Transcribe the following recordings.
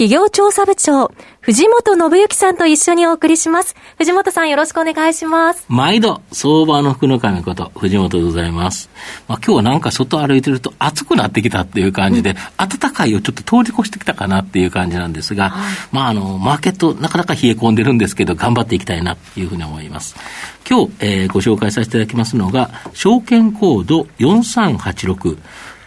企業調査部長、藤本信之さんと一緒にお送りします。藤本さんよろしくお願いします。毎度、相場の福の神こと、藤本でございます。まあ、今日はなんか外歩いてると暑くなってきたっていう感じで、うん、暖かいをちょっと通り越してきたかなっていう感じなんですが、はい、まあ、あの、マーケットなかなか冷え込んでるんですけど、頑張っていきたいなというふうに思います。今日、えー、ご紹介させていただきますのが、証券コード4386、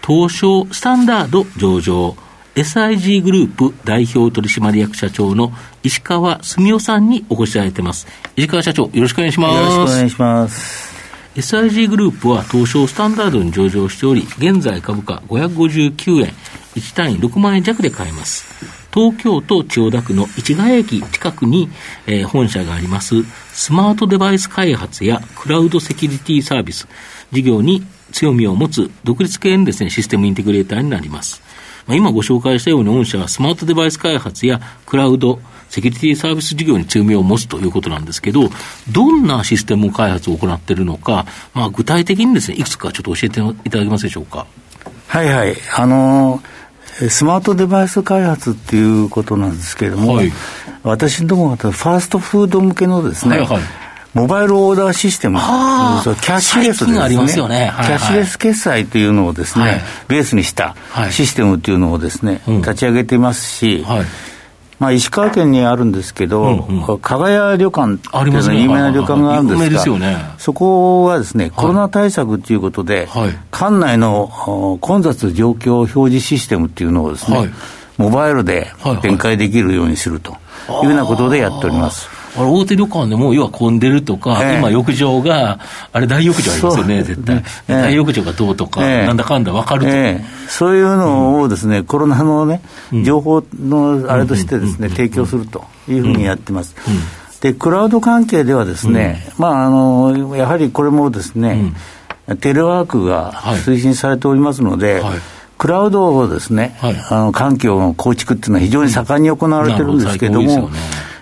東証スタンダード上場、SIG グループ代表取締役社長の石川澄夫さんにお越しいただいてます。石川社長、よろしくお願いします。よろしくお願いします。SIG グループは東証スタンダードに上場しており、現在株価559円、1単位6万円弱で買えます。東京都千代田区の市ヶ谷駅近くに、えー、本社があります、スマートデバイス開発やクラウドセキュリティサービス、事業に強みを持つ独立系のですね、システムインテグレーターになります。まあ、今ご紹介したように御社はスマートデバイス開発やクラウド、セキュリティサービス事業に強みを持つということなんですけど、どんなシステム開発を行っているのか、まあ、具体的にですね、いくつかちょっと教えていただけますでしょうか？はいはい。あのー、スマートデバイス開発っていうことなんですけれども、はい、私どもはファーストフード向けのですね、はいはいモバイルオーダーシステム、キャッシュレスですね、ありますよね、はいはい、キャッシュレス決済というのをですね、はい、ベースにしたシステムというのをですね、立ち上げていますし、はい。まあ、石川県にあるんですけど、うんうん、加賀屋旅館っていうの有名な旅館があるんですが、ね、そこはですね、コロナ対策ということで、はい、館内の混雑状況表示システムっていうのをですね、はい、モバイルで展開できるようにするというようなことでやっております。あれ、大手旅館でも、要は混んでるとか、えー、今、浴場が、あれ、大浴場ありますよね、絶対、えー、大浴場がどうとか、えー、なんだかんだ分かると、えー、そういうのをですね、うん、コロナのね、情報のあれとしてですね、提供するというふうにやってます。で、クラウド関係ではですね、まあ、あの、やはりこれもですね、テレワークが推進されておりますので、はいはいクラウドをですね、はい、あの環境の構築っていうのは非常に盛んに行われてるんですけれども、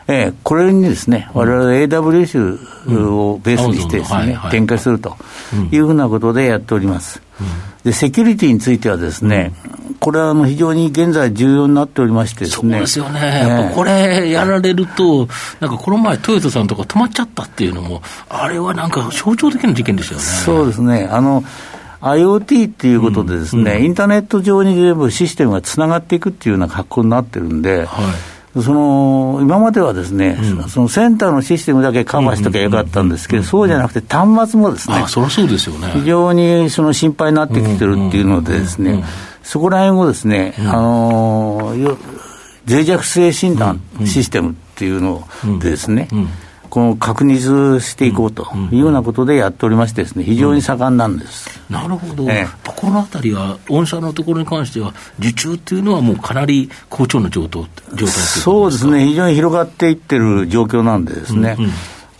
えー、これにですね、われわれ AWS をベースにしてですね、展開するというふうなことでやっております。で、セキュリティについてはですね、これはあの非常に現在重要になっておりましてですね。そうですよね。やっぱこれやられると、なんかこの前トヨタさんとか止まっちゃったっていうのも、あれはなんか象徴的な事件ですよね。そうですね。あの、IoT っていうことでですね、うんうん、インターネット上に全部システムがつながっていくっていうような格好になってるんで、はい。その今まではですね、うん、そのセンターのシステムだけカバーしときゃよかったんですけど、そうじゃなくて、端末もですね、あそそうですよね。非常にその心配になってきてるっていうので、ですね、そこら辺をですね、あの脆弱性診断システムっていうのでですね、この確認していこうというようなことでやっておりましてですね、非常に盛んなんです。うん、なるほど、ええ、このあたりは、御社のところに関しては、受注っていうのはもうかなり好調な状態状態そうですね、非常に広がっていってる状況なんでですね。うんうん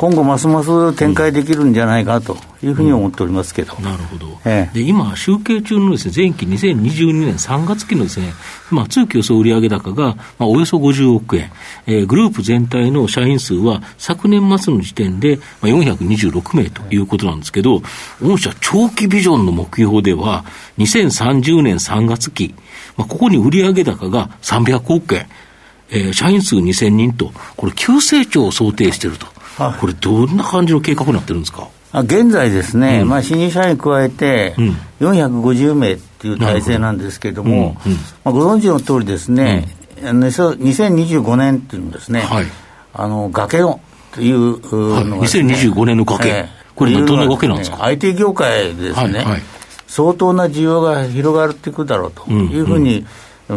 今後ますます展開できるんじゃないかというふうに思っておりますけど、うん、なるほど、ええ、で今、集計中のです、ね、前期2022年3月期のです、ね、まあ、通期予想売上高が、まあ、およそ50億円、えー、グループ全体の社員数は昨年末の時点で、まあ、426名ということなんですけど、御社、長期ビジョンの目標では、2030年3月期、まあ、ここに売上高が300億円、えー、社員数2000人と、これ、急成長を想定していると。これ、どんな感じの計画になってるんですか？現在ですね、うん、まあ、新入社員加えて、450名っていう体制なんですけれども、うんうん、まあ、ご存知の通りですね、うん、2025年っていうのですね、はい、あの崖をというのが、ね、2025年の崖、えー、これ、どんな崖なんですか、ね、IT 業界でですね、はいはい、相当な需要が広がっていくだろうというふうに、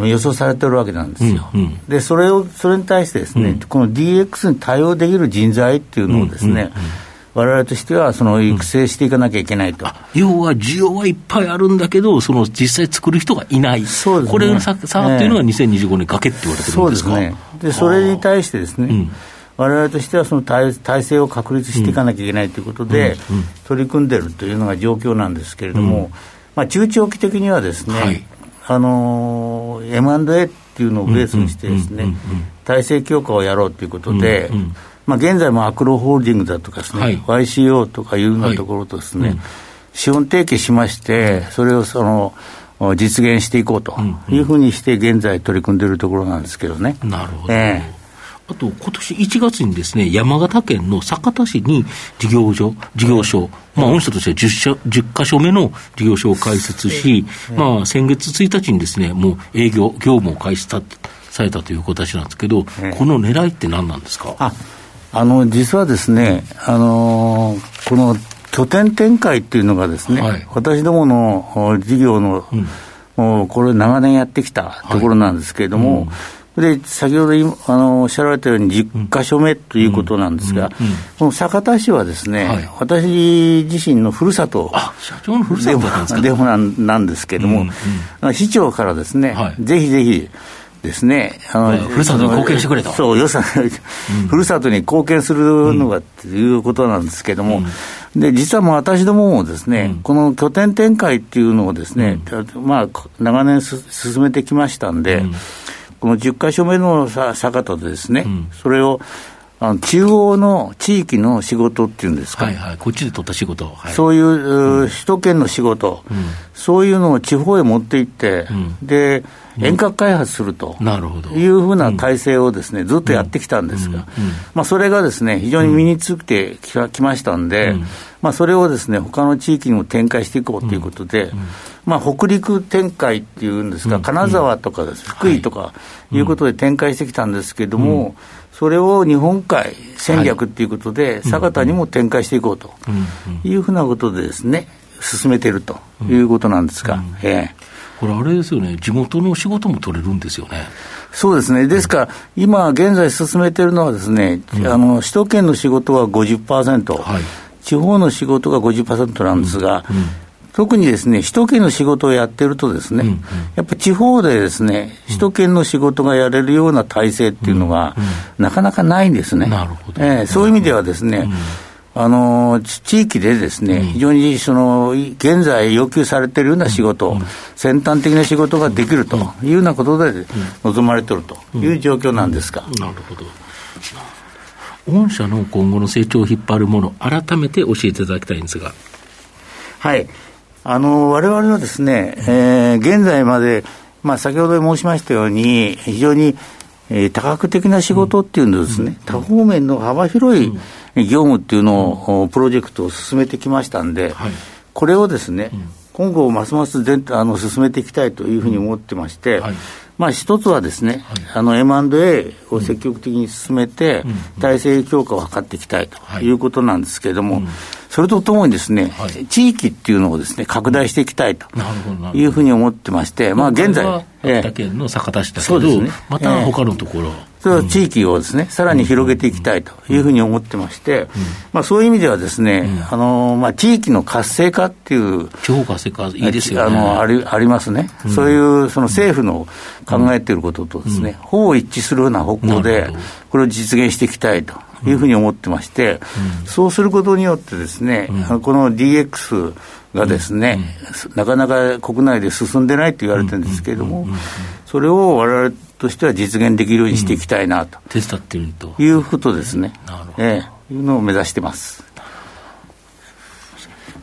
予想されてるわけなんですよ。うんうん、で、それを、それに対してですね、うん、この DX に対応できる人材っていうのをですね、われわれとしては、その育成していかなきゃいけないと、うん、要は需要はいっぱいあるんだけど、その実際作る人がいない、そうですね、これの差差っていうのが2025年崖って言われてるんですか？そうですね、でそれに対してですね、うん。我々としてはその体体制を確立していかなきゃいけないということで、取り組んでるというのが状況なんですけれども、まあ、中長期的にはですね、はい、あの M&A っていうのをベースにしてですね、体制強化をやろうということで、まあ、現在もアクロホールディングだとかですね、はい、YCO とかいうようなところとですね、はい。うん、資本提携しまして、それをその実現していこうというふうにして、現在取り組んでいるところなんですけどね。なるほど。えーあと、今年1月にですね、山形県の酒田市に事業所、事業所、まあ、御社としては 10, 社10箇所目の事業所を開設し、まあ、先月1日にですね、もう営業、業務を開始されたという形なんですけど、この狙いって何なんですか？ああの実はですね、あのー、この拠点展開っていうのがですね、はい、私どもの事業の、うん、もうこれ長年やってきたところなんですけれども、はいうん、で先ほどあのおっしゃられたように10か所目ということなんですが、この酒田市はですね、はい、私自身のふるさと社長のふるさとなんでもなんですけれども、うんうん、市長からですね、はい、ぜひぜひですね、あの、ふるさとに貢献してくれと。そう、予算、ふるさとに貢献するのがっていうことなんですけども、で、実はもう私どももですね、この拠点展開っていうのをですね、まあ、長年進めてきましたんで、この10か所目の坂田でですね、それを、あの中央の地域の仕事っていうんですか、はいはい、こっちで取った仕事、はい、そういう、うん、首都圏の仕事、うん、そういうのを地方へ持っていって、うん、で遠隔開発すると。いうふうな体制をですね、ずっとやってきたんですが、まあ、それがですね非常に身についてきましたんで、まあ、それをですね他の地域にも展開していこうということで、まあ、北陸展開っていうんですか、金沢とかです、福井とかい。うことで展開してきたんですけれども、それを日本海戦略っていうことで、酒田にも展開していこうというふうなことでですね、進めているということなんですが、ええこれ、あれですよね、地元の仕事も取れるんですよね。そうですね、ですから、今現在進めているのはですね、うん、あの首都圏の仕事は50%、はい、地方の仕事が50%なんですが、うん。うん。特にですね、首都圏の仕事をやってるとですね、うんうん、やっぱり地方でですね、首都圏の仕事がやれるような体制っていうのが、なかなかないんですね。なるほど。えー、そういう意味ではですね、あの地域でですね、非常にその現在要求されているような仕事、先端的な仕事ができるというようなことで望まれているという状況なんですか。なるほど。御社の今後の成長を引っ張るもの、改めて教えていただきたいんですが。はい。あの、我々はですね、えー、現在まで、まあ、先ほど申しましたように、非常に、えー、多角的な仕事っていうのですね、多方面の幅広い業務っていうのを、プロジェクトを進めてきましたんで、これをですね、今後ますます全あの進めていきたいというふうに思ってまして、まあ、一つはですね、はい、あの M&A を積極的に進めて、体制強化を図っていきたいとい。うことなんですけれども、それとともにですね、はい、地域っていうのをですね、拡大していきたいというふうに思ってまして、まあ現在。秋田県の酒田市だけど、ね、また他のところ。それは地域をですね、さらに広げていきたいというふうに思ってまして、まあそういう意味ではですね、あの、まあ地域の活性化っていう。地方活性化、いいですよね。あの、あり、ありますね。そういう、その政府の考えていることとですね、ほぼ一致するような方向で、これを実現していきたいというふうに思ってまして、そうすることによってですね、この DX がですね、なかなか国内で進んでないと言われてるんですけれども、それをわれわれとしては実現できるようにしていきたいなと、手伝っているということですね。なるほど。ええいうのを目指してます。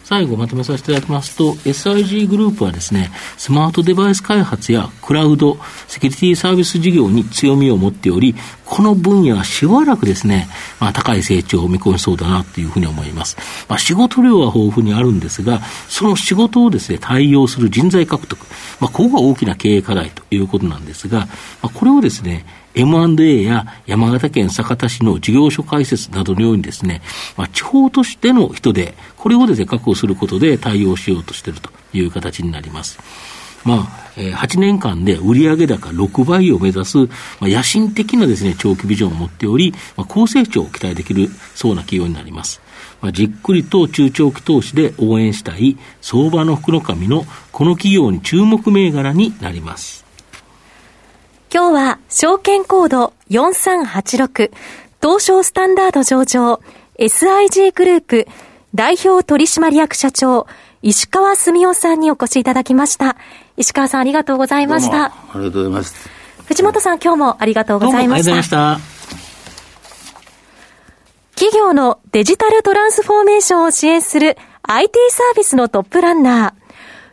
最後まとめさせていただきますと、SIG グループはですね、スマートデバイス開発やクラウド、セキュリティサービス事業に強みを持っており、この分野はしばらくですね、まあ、高い成長を見込みそうだなというふうに思います。まあ、仕事量は豊富にあるんですが、その仕事をですね、対応する人材獲得、まあ、ここが大きな経営課題ということなんですが、まあ、これをですね、M&A や山形県酒田市の事業所開設などのようにですね、まあ、地方都市での人で、これをですね、確保することで対応しようとしているという形になります。まあ、え、8年間で売上高6倍を目指す、まあ、野心的なですね、長期ビジョンを持っており、まあ、高成長を期待できるそうな企業になります。まあ、じっくりと中長期投資で応援したい相場の福の神のこの企業に注目銘柄になります。今日は証券コード4386東証スタンダード上場 SIG グループ代表取締役社長石川澄夫さんにお越しいただきました。石川さんありがとうございました。ありがとうございます。藤本さん今日もありがとうございました。ありがとうございました。企業のデジタルトランスフォーメーションを支援する IT サービスのトップランナー、